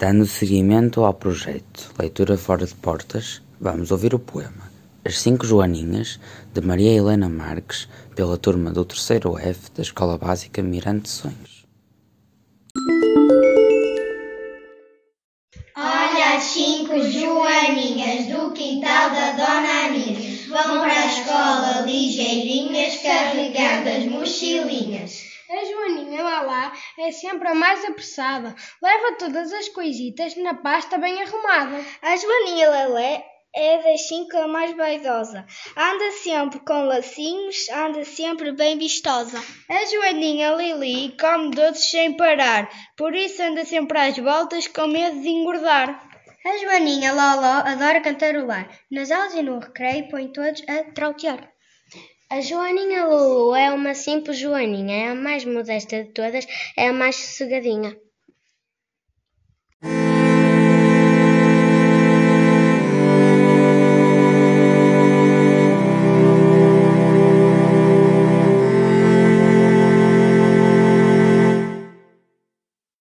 Dando seguimento ao projeto Leitura Fora de Portas, vamos ouvir o poema As Cinco Joaninhas, de Maria Helena Marques, pela turma do terceiro F da Escola Básica Mirante Sonhos. Olha as cinco joaninhas do quintal da Dona Aninha, vão para a escola ligeirinhas, carregando as mochilinhas. A É sempre a mais apressada, leva todas as coisitas na pasta bem arrumada. A Joaninha Lelé é das cinco a mais vaidosa, anda sempre com lacinhos, anda sempre bem vistosa. A Joaninha Lili come doces sem parar, por isso anda sempre às voltas com medo de engordar. A Joaninha Loló adora cantarolar, nas aulas e no recreio põe todos a trautear. A Joaninha Lulu é uma simples Joaninha, é a mais modesta de todas, é a mais sossegadinha.